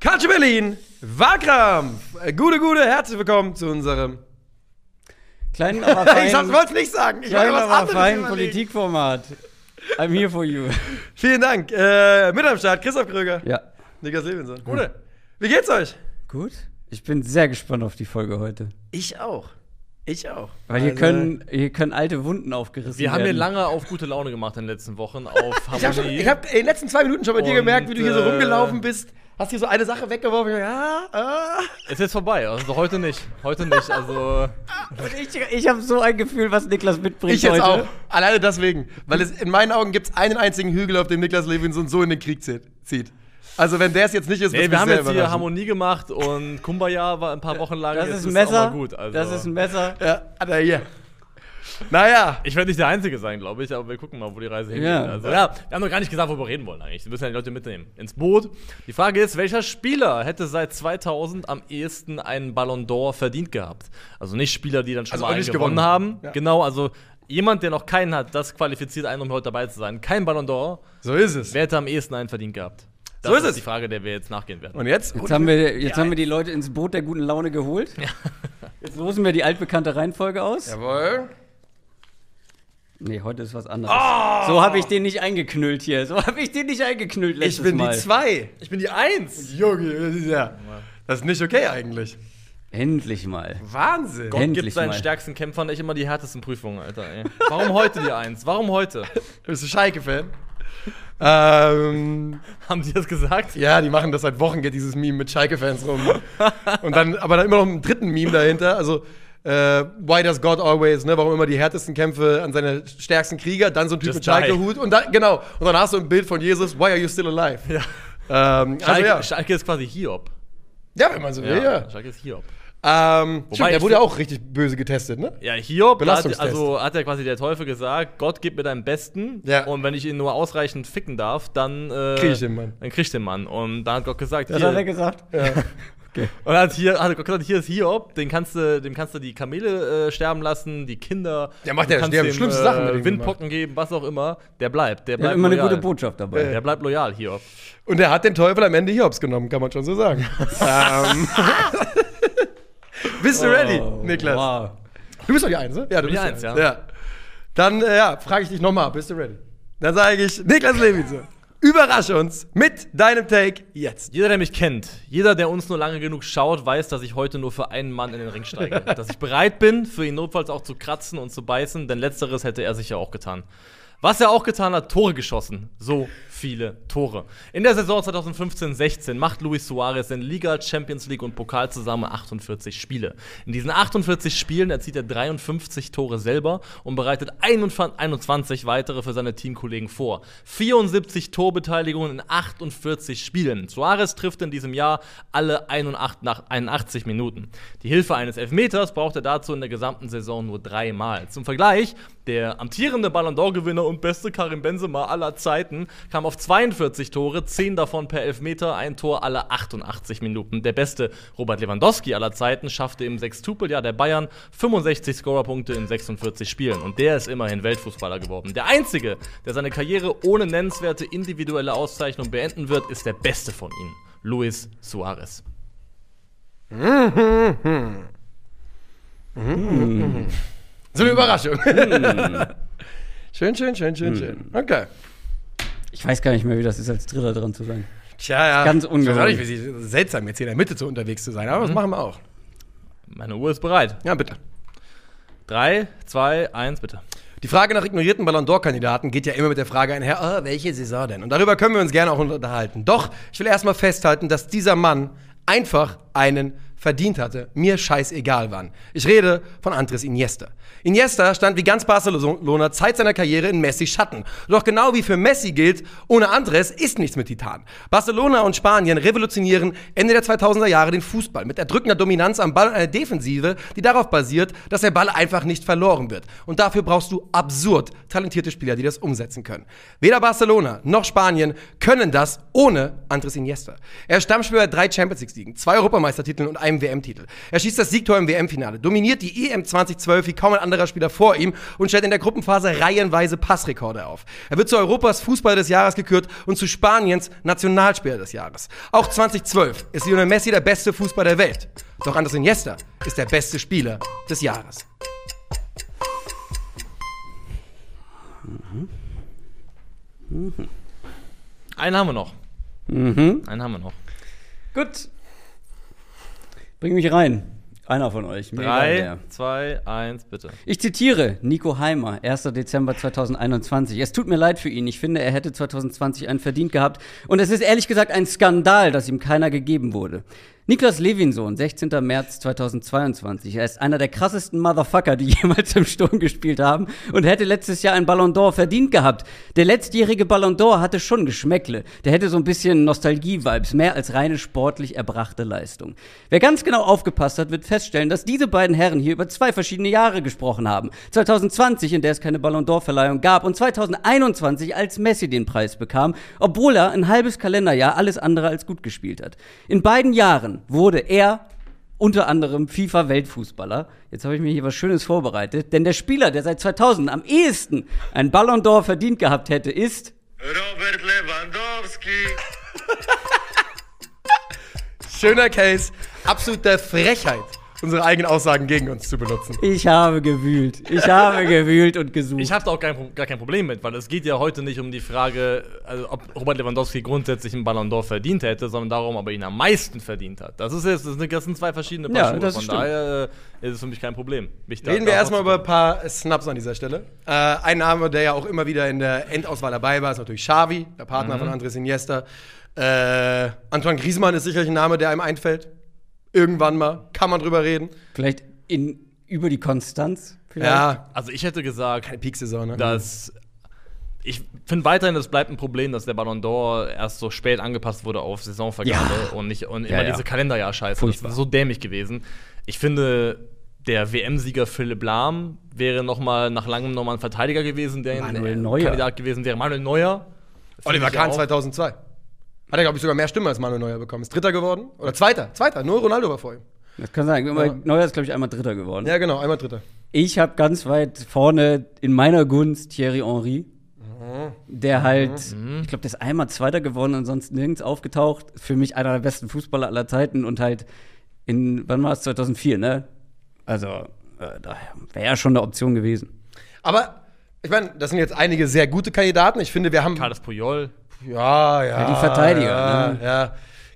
Culture Berlin, Wahlkampf. Äh, Gute, gute, herzlich willkommen zu unserem. Kleinen, aber feinen, ich wollte es nicht sagen. Ich wollte kleinen, was aber anderes feinen. Politikformat. I'm here for you. Vielen Dank. Äh, mit am Start Christoph Kröger, Ja. Niklas Levinson. Gute. Wie geht's euch? Gut. Ich bin sehr gespannt auf die Folge heute. Ich auch. Ich auch. Weil hier, Also, können, hier können alte Wunden aufgerissen Wir haben werden. hier lange auf gute Laune gemacht in den letzten Wochen, auf Ich habe hab in den letzten zwei Minuten schon bei dir gemerkt, wie du hier so äh, rumgelaufen bist. Hast hier so eine Sache weggeworfen. Ja, ah. ist jetzt vorbei, also heute nicht. Heute nicht, also. Und ich ich habe so ein Gefühl, was Niklas mitbringt Ich jetzt heute. auch. Alleine deswegen. Weil es in meinen Augen gibt es einen einzigen Hügel, auf dem Niklas Levinson so in den Krieg zieht. Also wenn der es jetzt nicht ist, Nee, wir haben jetzt hier. Harmonie gemacht und Kumbaya war ein paar Wochen lang. Das jetzt ist ein Messer. gut, also. Das ist ein Messer. Ja, hat er hier. Naja. Ich werde nicht der Einzige sein, glaube ich, aber wir gucken mal, wo die Reise hingeht. Ja. Also, ja, wir haben noch gar nicht gesagt, worüber wir reden wollen eigentlich. Wir müssen ja die Leute mitnehmen. Ins Boot. Die Frage ist, welcher Spieler hätte seit 2000 am ehesten einen Ballon d'Or verdient gehabt? Also nicht Spieler, die dann schon Also mal einen gewonnen, gewonnen. haben. Ja. Genau, also jemand, der noch keinen hat, das qualifiziert einen, um heute dabei zu sein. Kein Ballon d'Or. So ist es. Wer hätte am ehesten einen verdient gehabt? Das So ist es. die Frage, der wir jetzt nachgehen werden. Und jetzt? Jetzt, haben wir, jetzt haben wir die Leute ins Boot der guten Laune geholt. Jetzt losen wir die altbekannte Reihenfolge aus. Jawohl. Nee, heute ist was anderes. So habe ich den nicht eingeknüllt hier. So habe ich den nicht eingeknüllt letztes Ich bin Mal. die zwei. Ich bin die Eins. Junge, das ist ja. Das ist nicht okay eigentlich. Endlich mal. Wahnsinn. Gott Endlich gibt seinen mal. stärksten Kämpfern echt immer die härtesten Prüfungen, Alter. Ey. Warum heute die Eins? Warum heute? Bist du Schalke-Fan? Ähm, Haben die das gesagt? ja, die machen das seit Wochen, geht dieses Meme mit Schalke-Fans rum. Und dann, aber dann immer noch einen dritten Meme dahinter. Also, äh, why does God always, ne? Warum immer die härtesten Kämpfe an seine stärksten Krieger, dann so ein Typ Just mit Schalke-Hut und dann, genau. Und dann hast du ein Bild von Jesus, why are you still alive? Ja. Ähm, also Schalke, ja. Schalke ist quasi Hiob. ja, wenn man so will, ja. Schalke ist Hiob. Ähm, Wobei stimmt, der wurde ja auch richtig böse getestet, ne? Ja, Hiob, hat, also hat ja quasi der Teufel gesagt, Gott gib mir deinen Besten Ja. und wenn ich ihn nur ausreichend ficken darf, dann äh, Krieg ich den Mann. Dann krieg ich den Mann. Und da hat Gott gesagt, Das hier, hat er gesagt. und hat hier hat Gott gesagt, hier ist Hiob, den kannst du, dem kannst du die Kamele äh, sterben lassen, die Kinder. Der macht ja- kannst der hat dem, schlimmste Sachen mit dem Windpocken geben, was auch immer. Der bleibt, der Der bleibt hat immer eine loyal. gute Botschaft dabei. Der bleibt loyal, Hiob. Und er hat den Teufel am Ende Hiobs genommen, kann man schon so sagen. ähm. Bist du ready, Niklas? Oh, Wow. Du bist doch die Eins, ne? Ja, du bist die Eins, ja. ja. Dann äh, ja, frage ich dich nochmal, bist du ready? Dann sage ich, Niklas Lewitze, überrasche uns mit deinem Take jetzt. Jeder, der mich kennt, jeder, der uns nur lange genug schaut, weiß, dass ich heute nur für einen Mann in den Ring steige. dass ich bereit bin, für ihn notfalls auch zu kratzen und zu beißen, denn letzteres hätte er sicher auch getan. Was er auch getan hat, Tore geschossen. So viele Tore. In der Saison 2015-16 macht Luis Suarez in Liga, Champions League und Pokal zusammen 48 Spiele. In diesen 48 Spielen erzielt er 53 Tore selber und bereitet 21 weitere für seine Teamkollegen vor. 74 Torbeteiligungen in 48 Spielen. Suarez trifft in diesem Jahr alle 81 nach 81 Minuten. Die Hilfe eines Elfmeters braucht er dazu in der gesamten Saison nur dreimal. Zum Vergleich, der amtierende Ballon d'Or-Gewinner und beste Karim Benzema aller Zeiten kam auf 42 Tore, 10 davon per Elfmeter, ein Tor alle 88 Minuten. Der beste Robert Lewandowski aller Zeiten schaffte im Sextupeljahr der Bayern 65 Scorerpunkte in 46 Spielen. Und der ist immerhin Weltfußballer geworden. Der einzige, der seine Karriere ohne nennenswerte individuelle Auszeichnung beenden wird, ist der beste von ihnen. Luis Suarez. So eine Überraschung. schön, schön, schön, schön, schön. Okay. Ich weiß gar nicht mehr, wie das ist, als Dritter dran zu sein. Tja, ja. Ganz Ich weiß auch nicht, ungewohnt. wie sie- seltsam, jetzt hier in der Mitte so unterwegs zu sein, aber das machen wir auch. Meine Uhr ist bereit. Ja, bitte. 3, 2, 1, bitte. Die Frage nach ignorierten Ballon d'Or-Kandidaten geht ja immer mit der Frage einher, ah, welche Saison denn? Und darüber können wir uns gerne auch unterhalten. Doch, ich will erstmal festhalten, dass dieser Mann einfach einen verdient hatte. Mir scheißegal wann. Ich rede von Andres Iniesta. Iniesta stand wie ganz Barcelona Zeit seiner Karriere in Messi Schatten. Doch genau wie für Messi gilt, ohne Andres ist nichts mit Titan. Barcelona und Spanien revolutionieren Ende der 2000er Jahre den Fußball mit erdrückender Dominanz am Ball und einer Defensive, die darauf basiert, dass der Ball einfach nicht verloren wird. Und dafür brauchst du absurd talentierte Spieler, die das umsetzen können. Weder Barcelona noch Spanien können das ohne Andres Iniesta. Er ist Stammspieler drei Champions League-Siegen, zwei Europameistertiteln und einem WM-Titel. Er schießt das Siegtor im WM-Finale, dominiert die EM 2012 wie kaum ein anderer Spieler vor ihm und stellt in der Gruppenphase reihenweise Passrekorde auf. Er wird zu Europas Fußballer des Jahres gekürt und zu Spaniens Nationalspieler des Jahres. Auch 2012 ist Lionel Messi der beste Fußballer der Welt. Doch Andres Iniesta ist der beste Spieler des Jahres. Einen haben wir noch. Mhm. Einen haben wir noch. Gut. Bring mich rein. Einer von euch. Drei, zwei, eins, bitte. Ich zitiere Nico Heimer, 1. Dezember 2021. Es tut mir leid für ihn. Ich finde, er hätte 2020 einen verdient gehabt. Und es ist ehrlich gesagt ein Skandal, dass ihm keiner gegeben wurde. Niklas Levinson, 16. März 2022. Er ist einer der krassesten Motherfucker, die jemals im Sturm gespielt haben und hätte letztes Jahr einen Ballon d'Or verdient gehabt. Der letztjährige Ballon d'Or hatte schon Geschmäckle. Der hätte so ein bisschen Nostalgie-Vibes, mehr als reine sportlich erbrachte Leistung. Wer ganz genau aufgepasst hat, wird feststellen, dass diese beiden Herren hier über zwei verschiedene Jahre gesprochen haben. 2020, in der es keine Ballon d'Or-Verleihung gab, und 2021, als Messi den Preis bekam, obwohl er ein halbes Kalenderjahr alles andere als gut gespielt hat. In beiden Jahren wurde er unter anderem FIFA-Weltfußballer. Jetzt habe ich mir hier was Schönes vorbereitet, denn der Spieler, der seit 2000 am ehesten einen Ballon d'Or verdient gehabt hätte, ist Robert Lewandowski. Schöner Case, absolute Frechheit, unsere eigenen Aussagen gegen uns zu benutzen. Ich habe gewühlt. Ich habe gewühlt und gesucht. Ich habe da auch kein, gar kein Problem mit, weil es geht ja heute nicht um die Frage, also ob Robert Lewandowski grundsätzlich einen Ballon d'Or verdient hätte, sondern darum, ob er ihn am meisten verdient hat. Das ist jetzt, das sind, das sind zwei verschiedene Ja, Paar Schuhe. das Von stimmt. daher äh, ist es für mich kein Problem. Mich da- Reden wir erstmal über ein paar Snaps an dieser Stelle. Äh, ein Name, der ja auch immer wieder in der Endauswahl dabei war, ist natürlich Xavi, der Partner Mhm. von Andres Iniesta. Äh, Antoine Griezmann ist sicherlich ein Name, der einem einfällt. Irgendwann mal kann man drüber reden. Vielleicht in, über die Konstanz. Vielleicht. Ja, Also ich hätte gesagt, keine Peaksaison, ne? dass ich finde weiterhin, es bleibt ein Problem, dass der Ballon d'Or erst so spät angepasst wurde auf Saisonvergabe Ja. und nicht und Ja, immer ja. diese Kalenderjahr-Scheiße. Das ist so dämlich gewesen. Ich finde, der WM-Sieger Philipp Lahm wäre noch mal nach langem nochmal ein Verteidiger gewesen, der Manuel ein Neuer. Kandidat gewesen wäre. Manuel Neuer. Oliver Kahn auch. 2002. Hat er, glaube ich, sogar mehr Stimmen als Manuel Neuer bekommen. Ist Dritter geworden? Oder Zweiter? Zweiter. Nur Ronaldo war vor ihm. Das kann sein. Ja. Neuer ist, glaube ich, einmal Dritter geworden. Ja, genau. Einmal Dritter. Ich habe ganz weit vorne in meiner Gunst Thierry Henry. Der halt, ich glaube, der ist einmal Zweiter geworden und sonst nirgends aufgetaucht. Für mich einer der besten Fußballer aller Zeiten und halt in, wann war es, 2004, ne? Also, äh, da wäre ja schon eine Option gewesen. Aber, ich meine, das sind jetzt einige sehr gute Kandidaten. Ich finde, wir haben. Carlos Puyol. Ja, ja. Ja, die Verteidiger, Ja, ne? ja.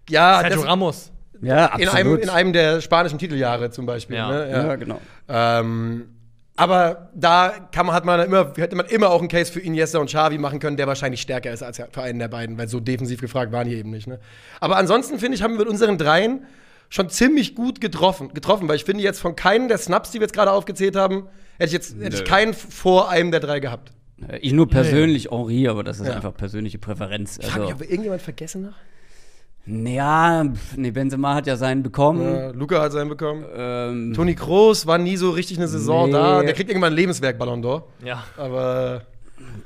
Ja, Sergio das, Ramos. Ja, in, absolut. einem, in einem der spanischen Titeljahre zum Beispiel. Ja. Ne? ja. genau. Ähm, aber da kann man, hat man immer, hätte man immer auch einen Case für Iniesta und Xavi machen können, der wahrscheinlich stärker ist als für einen der beiden, weil so defensiv gefragt waren die eben nicht. Ne? Aber ansonsten finde ich, haben wir mit unseren dreien schon ziemlich gut getroffen, getroffen, weil ich finde jetzt von keinem der Snaps, die wir jetzt gerade aufgezählt haben, hätte ich jetzt hätte ich keinen vor einem der drei gehabt. Äh, Ich nur persönlich Henri, aber das ist Ja. einfach persönliche Präferenz. Ich Also, mich, ob wir irgendjemand vergessen noch? ja, pf, nee, Benzema hat ja seinen bekommen. Ja, Luca hat seinen bekommen. Ähm, Toni Kroos war nie so richtig eine Saison Nee. da. Der kriegt irgendwann ein Lebenswerk Ballon d'Or. Ja. Aber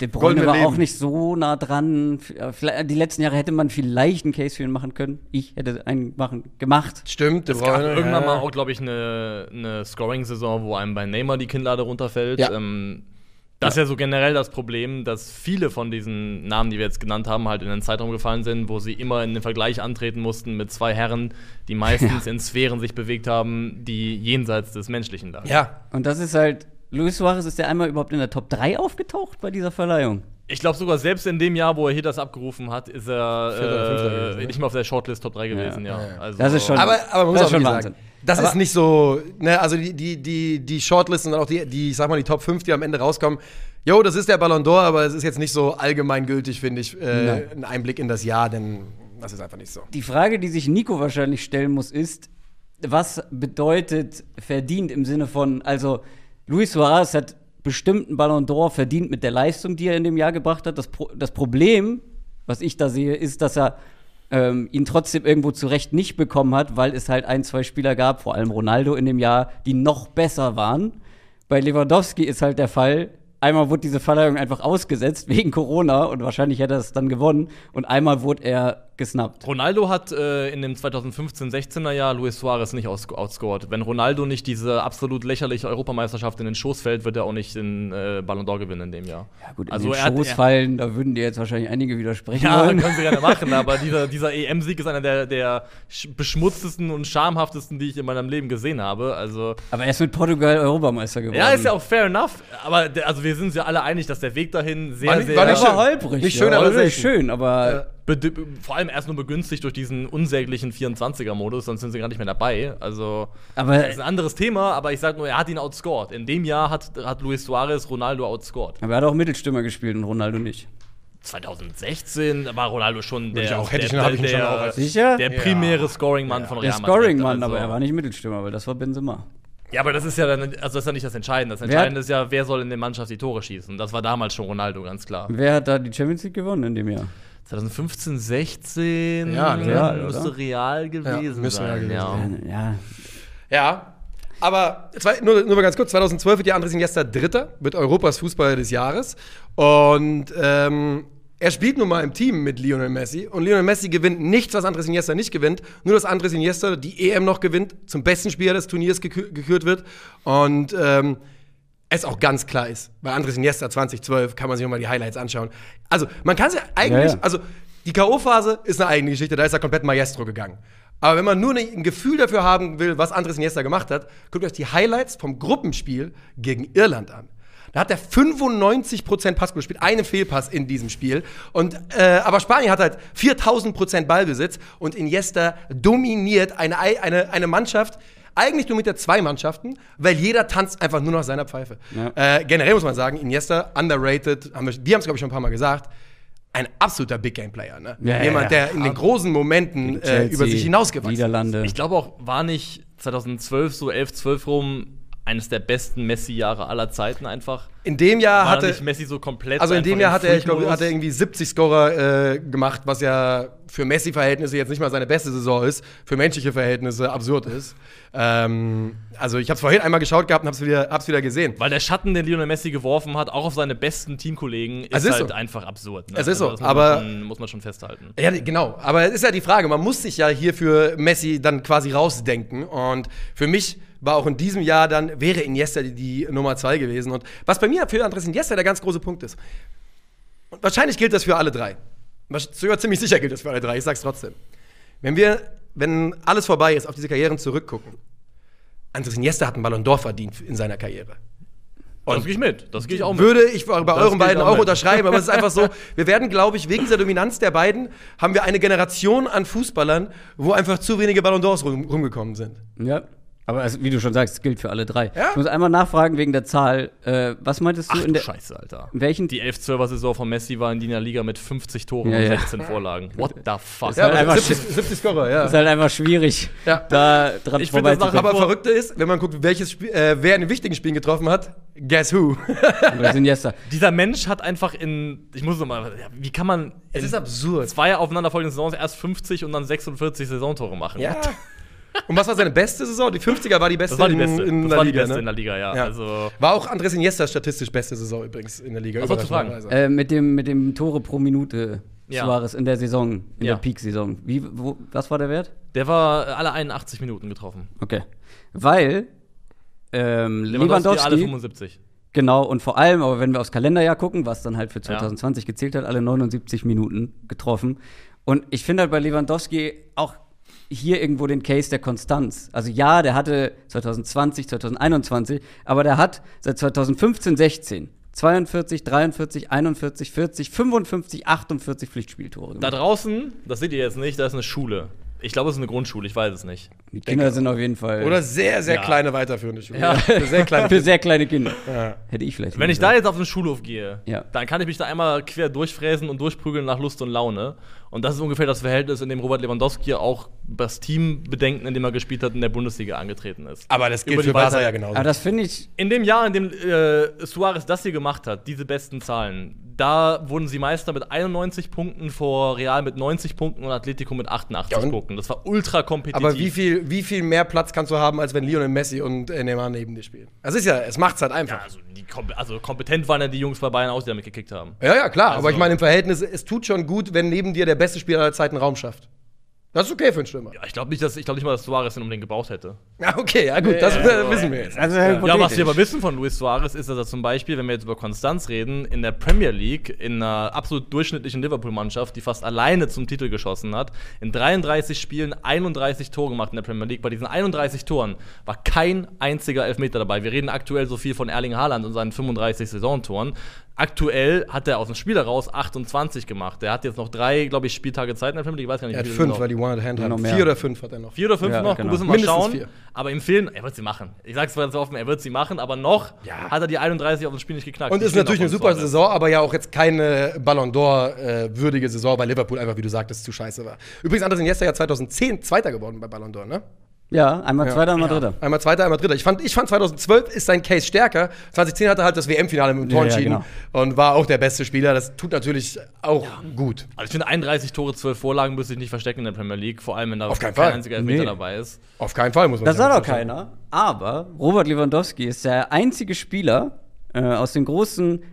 De Bruyne war Leben. auch nicht so nah dran. Äh, vielleicht- Die letzten Jahre hätte man vielleicht einen Case für ihn machen können. Ich hätte einen machen, gemacht. stimmt, De Es gab Bruyne, irgendwann ja. mal auch, glaube ich, eine, eine Scoring-Saison, wo einem bei Neymar die Kinnlade runterfällt. Ja. Ähm, das ist ja so generell das Problem, dass viele von diesen Namen, die wir jetzt genannt haben, halt in den Zeitraum gefallen sind, wo sie immer in den Vergleich antreten mussten mit zwei Herren, die meistens in Sphären sich bewegt haben, die jenseits des Menschlichen lagen. Ja, Und das ist halt, Luis Suarez ist der einmal überhaupt in der Top 3 aufgetaucht bei dieser Verleihung. Ich glaube sogar selbst in dem Jahr, wo er hier das abgerufen hat, ist er äh, nicht mal auf der Shortlist Top 3 gewesen, ja. Ja, ja. Also, Das ist schon- Aber, aber man muss Das auch ist schon wirklich Wahnsinn. sagen, das Aber- ist nicht so, ne, also die, die, die, die Shortlist und dann auch die, die, ich sag mal, die Top 5, die am Ende rauskommen. Jo, das ist der Ballon d'Or, aber es ist jetzt nicht so allgemeingültig, finde ich, äh, ein Einblick in das Jahr, denn das ist einfach nicht so. Die Frage, die sich Nico wahrscheinlich stellen muss, ist, was bedeutet verdient im Sinne von, also Luis Suarez hat bestimmt einen Ballon d'Or verdient mit der Leistung, die er in dem Jahr gebracht hat. Das, Pro das Problem, was ich da sehe, ist, dass er ähm, ihn trotzdem irgendwo zurecht nicht bekommen hat, weil es halt ein, zwei Spieler gab, vor allem Ronaldo in dem Jahr, die noch besser waren. Bei Lewandowski ist halt der Fall, einmal wurde diese Verleihung einfach ausgesetzt wegen Corona und wahrscheinlich hätte er es dann gewonnen und einmal wurde er gesnappt. Ronaldo hat äh, in dem 2015-16er Jahr Luis Suarez nicht aus outscored. Wenn Ronaldo nicht diese absolut lächerliche Europameisterschaft in den Schoß fällt, wird er auch nicht den äh, Ballon d'Or gewinnen in dem Jahr. Ja, gut, in also den er hat- Schoß er- fallen, da würden dir jetzt wahrscheinlich einige widersprechen Ja, wollen. können sie gerne machen, aber dieser, dieser EM-Sieg ist einer der, der sch- beschmutztesten und schamhaftesten, die ich in meinem Leben gesehen habe. Also, Aber er ist mit Portugal Europameister geworden. ja, ist ja auch fair enough, aber der, also wir sind uns ja alle einig, dass der Weg dahin sehr, War nicht- sehr. war nicht war schön. holprig. Nicht ja. schön, aber Also sehr schön, aber Bede- vor allem erst nur begünstigt durch diesen unsäglichen 24er-Modus, sonst sind sie gar nicht mehr dabei. Also, Aber- das ist ein anderes Thema, aber ich sag nur, er hat ihn outscored. In dem Jahr hat, hat Luis Suarez Ronaldo outscored. Aber er hat auch Mittelstürmer gespielt und Ronaldo nicht. 2016 war Ronaldo schon ich der, auch- hätte ich- der, hab ich ihn schon der, auch als- Sicher? der primäre Scoring-Mann von Der Real Madrid. Scoring-Mann, also. aber er war nicht Mittelstürmer, weil das war Benzema. Ja, aber das ist ja dann, also das ist ja nicht das Entscheidende. Das Entscheidende ist ja, wer soll in der Mannschaft die Tore schießen. Das war damals schon Ronaldo, ganz klar. Wer hat da die Champions League gewonnen in dem Jahr? 2015, 16 Ja, Real, müsste oder? Real gewesen Real sein. gewesen ja. Ja, Ja. Aber zwei, nur, nur mal ganz kurz, 2012 wird ja Andres Iniesta Dritter, wird Europas Fußballer des Jahres. Und ähm, er spielt nun mal im Team mit Lionel Messi. Und Lionel Messi gewinnt nichts, was Andres Iniesta nicht gewinnt. Nur, dass Andres Iniesta die EM noch gewinnt, zum besten Spieler des Turniers gekü gekürt wird. Und ähm, es auch ganz klar ist, bei Andres Iniesta 2012 kann man sich nochmal die Highlights anschauen. Also, man kann sich eigentlich, Ja, ja. also die K.O.-Phase ist eine eigene Geschichte, da ist er komplett Maestro gegangen. Aber wenn man nur ein Gefühl dafür haben will, was Andres Iniesta gemacht hat, guckt euch die Highlights vom Gruppenspiel gegen Irland an. Da hat er 95% Pass gespielt, einen Fehlpass in diesem Spiel. Und, äh, aber Spanien hat halt 4000% Ballbesitz und Iniesta dominiert eine, Ei- eine, eine Mannschaft, eigentlich dominiert er zwei Mannschaften, weil jeder tanzt einfach nur nach seiner Pfeife. Ja. Äh, generell muss man sagen, Iniesta, underrated, haben wir, wir haben es, glaube ich, schon ein paar Mal gesagt, ein absoluter Big Game Player. Ne? Ja, Jemand, ja. der in den großen Momenten äh, Chelsea, über sich hinausgewachsen ist. Niederlande. Ich glaube auch, war nicht 2012, so 11, 12 rum, eines der besten Messi-Jahre aller Zeiten einfach. In dem Jahr War hatte nicht Messi so komplett. Also in dem Jahr hat er, ich glaube, hat er irgendwie 70 Scorer äh, gemacht, was ja für Messi-Verhältnisse jetzt nicht mal seine beste Saison ist, für menschliche Verhältnisse absurd ist. Ähm, also ich habe es vorhin einmal geschaut gehabt und hab's wieder, hab's wieder gesehen. Weil der Schatten, den Lionel Messi geworfen hat, auch auf seine besten Teamkollegen, ist, Es ist halt so. einfach absurd. Ne? Es ist so, das muss aber- Man schon, muss man schon festhalten. Ja, genau. Aber es ist ja die Frage, man muss sich ja hier für Messi dann quasi rausdenken. Und für mich war auch in diesem Jahr dann, wäre Iniesta die, die Nummer zwei gewesen. Und was bei mir für Andres Iniesta der ganz große Punkt ist, und wahrscheinlich gilt das für alle drei. Wahrsch- Sogar ziemlich sicher gilt das für alle drei, ich sag's trotzdem. Wenn wir, wenn alles vorbei ist, auf diese Karrieren zurückgucken, Andres Iniesta hat einen Ballon d'Or verdient in seiner Karriere. das gehe ich mit. Das gehe ich auch mit. Würde ich bei Das euren beiden auch auch unterschreiben, aber es ist einfach so, wir werden, glaube ich, wegen dieser Dominanz der beiden, haben wir eine Generation an Fußballern, wo einfach zu wenige Ballon d'Ors rum, rumgekommen sind. Ja. Aber es, wie du schon sagst, gilt für alle drei. Ja? Ich muss einmal nachfragen wegen der Zahl. Äh, was meintest du Ach in du der. Scheiße, Alter. in welchen Die 11-12er-Saison von Messi war in der Liga mit 50 Toren Ja, und ja. 16 Vorlagen. What the fuck? Ja, aber einfach 70, 70 Scorer, ja. ist halt einfach schwierig, Ja. da dran Ich finde das aber vor- Verrückte ist, wenn man guckt, welches Spiel, äh, wer in den wichtigen Spielen getroffen hat, guess who? Dieser Mensch hat einfach in, ich muss noch mal, ja, wie kann man Es ist absurd. zwei aufeinanderfolgenden Sainsons erst 50 und dann 46 Saisontore machen? Ja. Und was war seine beste Saison? Die 50er war die beste, Das war die in- beste. in, das der war die Liga. beste ne? in der Liga, ja. Ja. Also, War auch Andres Iniesta statistisch beste Saison übrigens in der Liga. Was du fragen? Äh, mit, dem, mit dem Tore pro Minute Ja. Suarez in der Saison, in Ja. der Peak-Saison. Wie, wo, was war der Wert? der war alle 81 Minuten getroffen. Okay. Weil ähm, alle Lewandowski, 75. genau, und vor allem, aber wenn wir aufs Kalenderjahr gucken, was dann halt für 2020 gezählt hat, alle 79 Minuten getroffen. Und ich finde halt bei Lewandowski auch hier irgendwo den Case der Konstanz. Also ja, der hatte 2020, 2021, aber der hat seit 2015, 16 42, 43, 41, 40, 55, 48 Pflichtspieltore Da gemacht. draußen, das seht ihr jetzt nicht, da ist eine Schule. Ich glaube, es ist eine Grundschule, ich weiß es nicht. Die Kinder sind auf jeden Fall Oder sehr, sehr Ja. kleine weiterführende Schule. Ja. Für sehr kleine für sehr kleine Kinder. Ja. Hätte ich vielleicht. Wenn ich gesagt. da jetzt auf den Schulhof gehe, Ja. dann kann ich mich da einmal quer durchfräsen und durchprügeln nach Lust und Laune. Und das ist ungefähr das Verhältnis, in dem Robert Lewandowski auch das Team bedenken, in dem er gespielt hat, in der Bundesliga angetreten ist. Aber das gilt für Barca ja genauso. Aber das finde ich In dem Jahr, in dem äh, Suarez das hier gemacht hat, diese besten Zahlen, da wurden sie Meister mit 91 Punkten vor Real mit 90 Punkten und Atletico mit 88 Ja, Punkten. Das war ultra kompetitiv. Aber wie viel, wie viel mehr Platz kannst du haben, als wenn Lionel Messi und äh, Neymar neben dir spielen? Das ist ja, es macht's halt einfach. Ja, also, kom- also kompetent waren ja die Jungs bei Bayern auch, die damit gekickt haben. Ja, ja, klar. aber Also- ich meine, im Verhältnis, es tut schon gut, wenn neben dir der beste Spieler aller Zeiten Raum schafft. Das ist okay für einen Stürmer. Ja, ich glaube nicht, dass ich glaube nicht mal, dass Suarez den unbedingt gebraucht hätte. Ja, okay, ja gut, das äh, wissen wir jetzt. Also, Ja, was wir aber wissen von Luis Suarez ist, dass er zum Beispiel, wenn wir jetzt über Konstanz reden, in der Premier League in einer absolut durchschnittlichen Liverpool-Mannschaft, die fast alleine zum Titel geschossen hat, in 33 Spielen 31 Tore gemacht in der Premier League. Bei diesen 31 Toren war kein einziger Elfmeter dabei. Wir reden aktuell so viel von Erling Haaland und seinen 35 Saisontoren. Aktuell hat er aus dem Spiel heraus 28 gemacht. Der hat jetzt noch drei, glaube ich, Spieltage Zeit in der Premier League. Ich weiß gar nicht, Er hat fünf, noch. weil die One-Hand Ja, noch haben. mehr. Vier oder fünf hat er noch. Vier oder fünf Ja, noch, genau. müssen wir mal Mindestens schauen. vier. Aber im Fehlen, er wird sie machen. Ich sag's ganz offen, er wird sie machen, aber noch Ja. hat er die 31 auf dem Spiel nicht geknackt. Und Die ist natürlich eine super Suarez. Saison, aber ja auch jetzt keine Ballon d'Or-würdige Saison, weil Liverpool einfach, wie du sagtest, zu scheiße war. Übrigens, Andres Iniesta ja 2010 Zweiter geworden bei Ballon d'Or, ne? Ja, einmal Zweiter, einmal Dritter. Einmal Zweiter, einmal Dritter. Ich fand, ich fand 2012 ist sein Case stärker. 2010 hatte er halt das WM-Finale mit dem Tor Ja, ja, entschieden genau. und war auch der beste Spieler. Das tut natürlich auch gut. Also ich finde 31 Tore, 12 Vorlagen müsste ich nicht verstecken in der Premier League, vor allem wenn da kein Fall. einziger Elfmeter Nee. dabei ist. Auf keinen Fall, muss man Das sagen. sah doch keiner. Aber Robert Lewandowski ist der einzige Spieler äh, aus den großen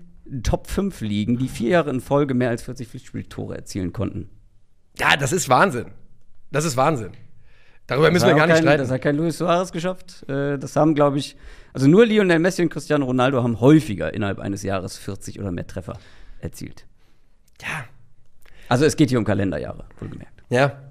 Top 5 Ligen, die vier Jahre in Folge mehr als 40 Pflichtspieltore erzielen konnten. Ja, das ist Wahnsinn. Das ist Wahnsinn. Darüber müssen wir gar nicht kein, streiten. Das hat kein Luis Suarez geschafft. Äh, das haben, glaube ich, also nur Lionel Messi und Cristiano Ronaldo haben häufiger innerhalb eines Jahres 40 oder mehr Treffer erzielt. Ja. Also es geht hier um Kalenderjahre, wohlgemerkt. Ja.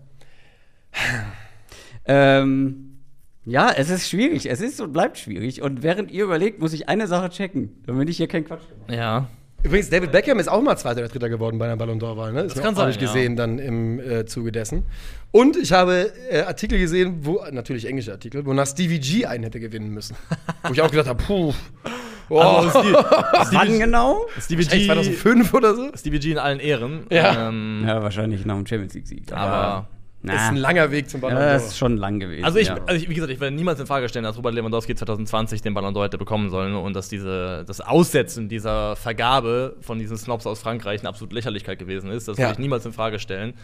Ähm, ja, es ist schwierig. Es ist und bleibt schwierig. Und während ihr überlegt, muss ich eine Sache checken, damit ich hier keinen Quatsch mache. Ja. Übrigens, David Beckham ist auch mal Zweiter oder Dritter geworden bei einer Ballon d'Or-Wahl. Ne? Ist mir kann sein, nicht ja. gesehen dann im äh, Zuge dessen. Und ich habe äh, Artikel gesehen, wo, natürlich englische Artikel, wonach Stevie G einen hätte gewinnen müssen. wo ich auch gedacht habe, puh. Oh, Also Stevie, Wann genau? Stevie, G, 2005 oder so. Stevie G in allen Ehren. Ja. Ähm, Ja, wahrscheinlich nach dem Champions League-Sieg. Aber- na, Das ist ein langer Weg zum Ballon ja, das ist d'Or. schon lang gewesen. Also ich, ja. also ich, wie gesagt, ich werde niemals in Frage stellen, dass Robert Lewandowski 2020 den Ballon d'Or hätte bekommen sollen und dass diese, das Aussetzen dieser Vergabe von diesen Snobs aus Frankreich eine absolute Lächerlichkeit gewesen ist. Das Ja. würde ich niemals in Frage stellen.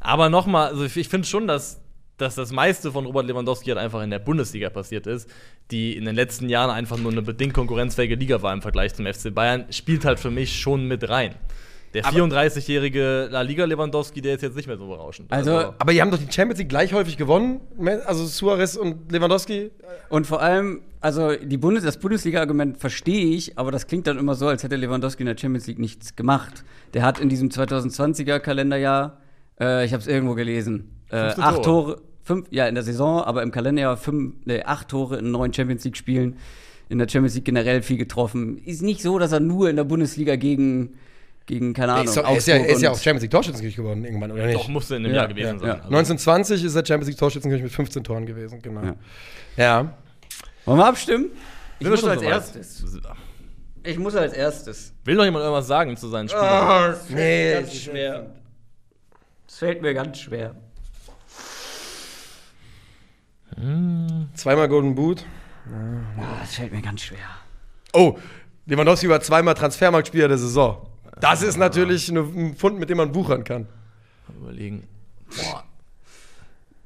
Aber nochmal, also ich, ich finde schon, dass, dass das meiste von Robert Lewandowski halt einfach in der Bundesliga passiert ist, die in den letzten Jahren einfach nur eine bedingt konkurrenzfähige Liga war im Vergleich zum FC Bayern, spielt halt für mich schon mit rein. Der 34-jährige La Liga Lewandowski, der ist jetzt nicht mehr so berauschend. Also- Aber die haben doch die Champions League gleich häufig gewonnen. Also Suarez und Lewandowski. Und vor allem, also die Bundes das Bundesliga-Argument verstehe ich, aber das klingt dann immer so, als hätte Lewandowski in der Champions League nichts gemacht. Der hat in diesem 2020er Kalenderjahr, äh, ich habe es irgendwo gelesen, äh, 15 acht Tore. Tore, fünf, ja in der Saison, aber im Kalenderjahr fünf, nee, acht Tore in neun Champions League-Spielen. In der Champions League generell viel getroffen. Ist nicht so, dass er nur in der Bundesliga gegen, gegen keine Ahnung, ist, doch- er ist ja, er ist ja auch Champions League Torschützenkönig geworden irgendwann, oder nicht? Doch, musste in dem Ja, Jahr gewesen ja, sein. ja. Also- 1920 ist er Champions League Torschützenkönig mit 15 Toren gewesen, genau. Ja. Ja. Wollen wir abstimmen? Ich wir muss schon als soweit? erstes. Ich muss als erstes. Will noch jemand irgendwas sagen zu seinen Spielen? Ah, Nee, ganz schwer. Es fällt mir ganz schwer. Zweimal Golden Boot. Ah, es fällt mir ganz schwer. Oh, Lewandowski war zweimal Transfermarktspieler der Saison. Das ist natürlich ein Fund, mit dem man wuchern kann. Überlegen.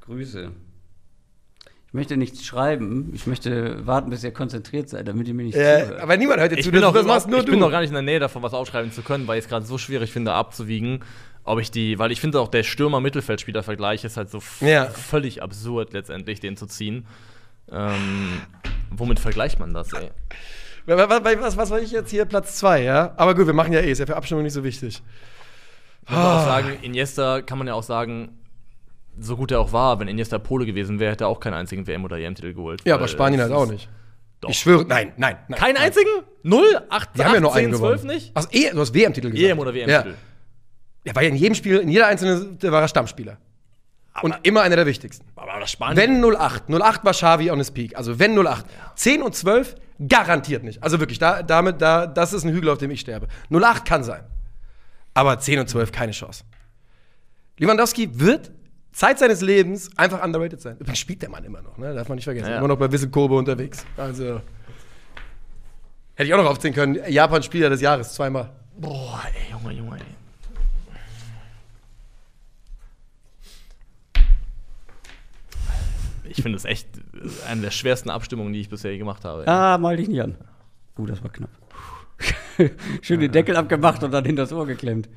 Grüße. Ich möchte nichts schreiben. Ich möchte warten, bis ihr konzentriert seid, damit ihr mir nicht Äh, zuhört. aber niemand hört dir Ich, zu, bin, das, überhaupt- machst nur ich du. bin noch gar nicht in der Nähe davon, was aufschreiben zu können, weil ich es gerade so schwierig finde, abzuwiegen. Ob ich die, weil ich finde auch der Stürmer-Mittelfeldspieler-Vergleich ist halt so Ja. völlig absurd, letztendlich den zu ziehen. Ähm, womit vergleicht man das, ey? Was, was, was, ich jetzt hier? Platz zwei, ja? Aber gut, wir machen ja eh, ist ja für Abstimmung nicht so wichtig. Ich muss auch sagen, Iniesta kann man ja auch sagen, so gut er auch war, wenn Iniesta Pole gewesen wäre, hätte er auch keinen einzigen WM- oder EM-Titel geholt. Ja, aber Spanien es halt auch nicht. Doch. Ich schwöre, nein, nein. nein Keinen nein. einzigen? Null? Acht, Die haben ja nur 18, einen 12 gewonnen. nicht? Also, eh, du hast WM-Titel gesagt. EM oder WM-Titel. Ja. Er war ja in jedem Spiel, in jeder einzelnen, der war er Stammspieler. Und immer einer der wichtigsten. Aber das Spanien. Wenn 08, 08 war Xavi on his peak. Also wenn 08. 10 und 12 garantiert nicht. Also wirklich, da, damit, da, das ist ein Hügel, auf dem ich sterbe. 08 kann sein. Aber 10 und 12 keine Chance. Lewandowski wird Zeit seines Lebens einfach underrated sein. Übrigens spielt der Mann immer noch, ne? Darf man nicht vergessen. Ja. Immer noch bei Wissel Kobe unterwegs. Also. Hätte ich auch noch aufzählen können. Japan-Spieler des Jahres, zweimal. Boah, ey, Junge, Junge, ey. Ich finde es echt eine der schwersten Abstimmungen, die ich bisher je gemacht habe. Ah, mal dich nicht an. Uh, das war knapp. Schön den Deckel abgemacht und dann hinter das Ohr geklemmt.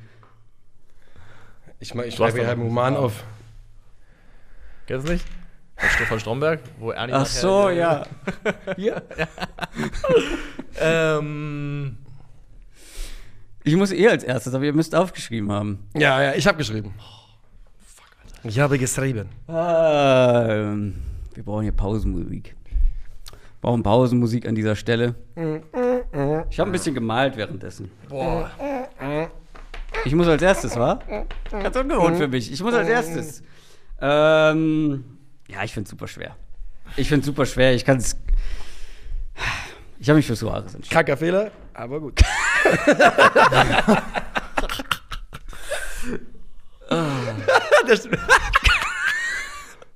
Ich, mach- ich schreibe hier halt noch Roman einen auf. Kennst du nicht? Von Stefan Stromberg, wo Ernie Ach so, ja. Hier. Ähm, Ich muss eh als erstes, aber ihr müsst aufgeschrieben haben. Ja, ja, ich habe geschrieben. Ich habe geschrieben. Ah, ähm, wir brauchen hier Pausenmusik. Wir brauchen Pausenmusik an dieser Stelle. Ich habe ein bisschen gemalt währenddessen. boah. Ich muss als erstes, wa? Ganz ungewohnt für mich. Ich muss als erstes. Ähm, ja, ich finde es super schwer. Ich finde es super schwer. Ich kann es. Ich habe mich für Suarez entschieden. Kacker Fehler, aber gut. das,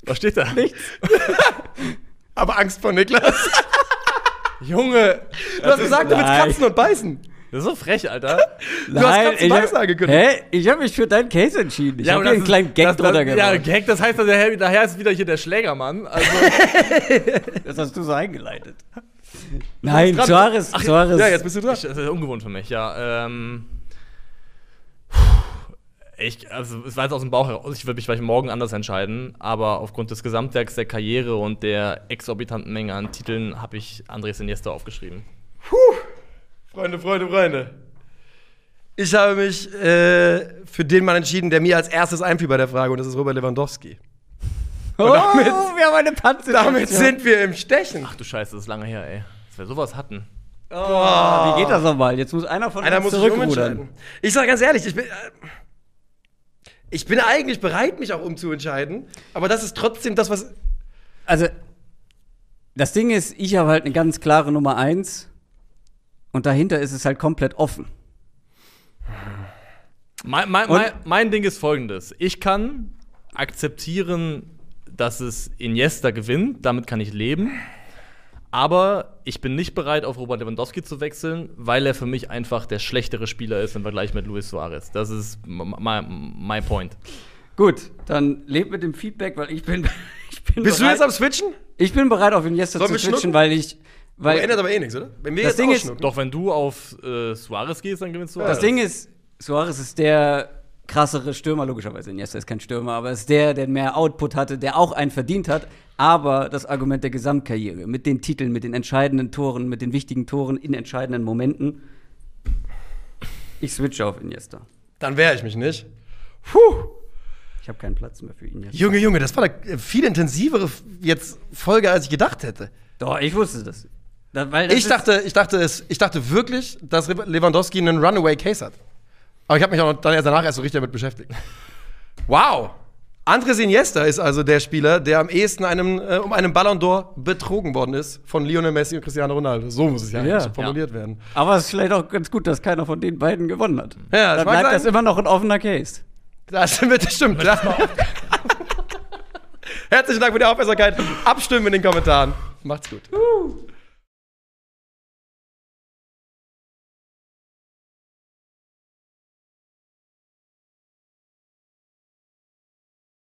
Was steht da? Nichts. aber Angst vor Niklas. Junge, Du hast gesagt, du willst Nein. kratzen und beißen. das ist so frech, Alter. Du hast Katzen ich hab, angekündigt. Hä? Ich habe mich für deinen Case entschieden. Ich habe aber hier einen das kleinen ist- Gag das, drunter das, Ja, gemacht. Gag, das heißt, daher, daher ist wieder hier der Schlägermann. Also, Das hast du so eingeleitet. Nein. Suarez, Suarez. Ja, jetzt bist du dran. ich, das ist ungewohnt für mich, ja. Ähm, ich, also, es war jetzt aus dem Bauch heraus. Ich würde mich vielleicht morgen anders entscheiden, aber aufgrund des Gesamtwerks der Karriere und der exorbitanten Menge an Titeln habe ich Andres Iniesta aufgeschrieben. Freunde, Freunde, Freunde. Ich habe mich äh, für den Mann entschieden, der mir als erstes einfiel bei der Frage, und das ist Robert Lewandowski. oh, damit- wir haben eine Panzer. Damit sind wir im Stechen. Ach du Scheiße, das ist lange her, ey. Dass wir sowas hatten. Oh, wie geht das nochmal? Jetzt muss einer von Einer uns muss zurückrudern. Ich sage ganz ehrlich, ich bin, äh, ich bin eigentlich bereit, mich auch umzuentscheiden, aber das ist trotzdem das, was. Also, das Ding ist, ich habe halt eine ganz klare Nummer eins und dahinter ist es halt komplett offen. Mein, mein, mein, mein Ding ist folgendes. Ich kann akzeptieren, dass es Iniesta gewinnt, damit kann ich leben. Aber ich bin nicht bereit, auf Robert Lewandowski zu wechseln, weil er für mich einfach der schlechtere Spieler ist im Vergleich mit Luis Suarez. Das ist mein point. Gut, dann lebt mit dem Feedback, weil ich bin. Ich bin Bist du bereit, jetzt am Switchen? Ich bin bereit, auf Iniesta Sollen zu switchen, schnucken? weil ich. Aber Weil ändert aber eh nichts, oder? Wenn wir Das jetzt Ding ist-. Doch, wenn du auf äh, Suarez gehst, dann gewinnst du Das Ding ist, Suarez ist der krassere Stürmer, logischerweise. Iniesta ist kein Stürmer, aber ist der, der mehr Output hatte, der auch einen verdient hat. Aber das Argument der Gesamtkarriere, mit den Titeln, mit den entscheidenden Toren, mit den wichtigen Toren in entscheidenden Momenten. Ich switche auf Iniesta. Dann wehre ich mich nicht. Puh. Ich habe keinen Platz mehr für Iniesta. Junge, Junge, das war eine viel intensivere jetzt Folge, als ich gedacht hätte. Doch, ich wusste das. Das Ich dachte, ich dachte es, ich dachte wirklich, dass Lewandowski einen Runaway Case hat. Aber ich habe mich auch dann erst danach erst so richtig damit beschäftigt. Wow. Andres Iniesta ist also der Spieler, der am ehesten einem, äh, um einen Ballon d'Or betrogen worden ist von Lionel Messi und Cristiano Ronaldo. So muss es ja, Ja. eigentlich formuliert werden. Aber es ist vielleicht auch ganz gut, dass keiner von den beiden gewonnen hat. Ja, das Dann bleibt sein. das immer noch ein offener Case. Das stimmt, das stimmt. Ja. Herzlichen Dank für die Aufmerksamkeit. Abstimmen in den Kommentaren. Macht's gut.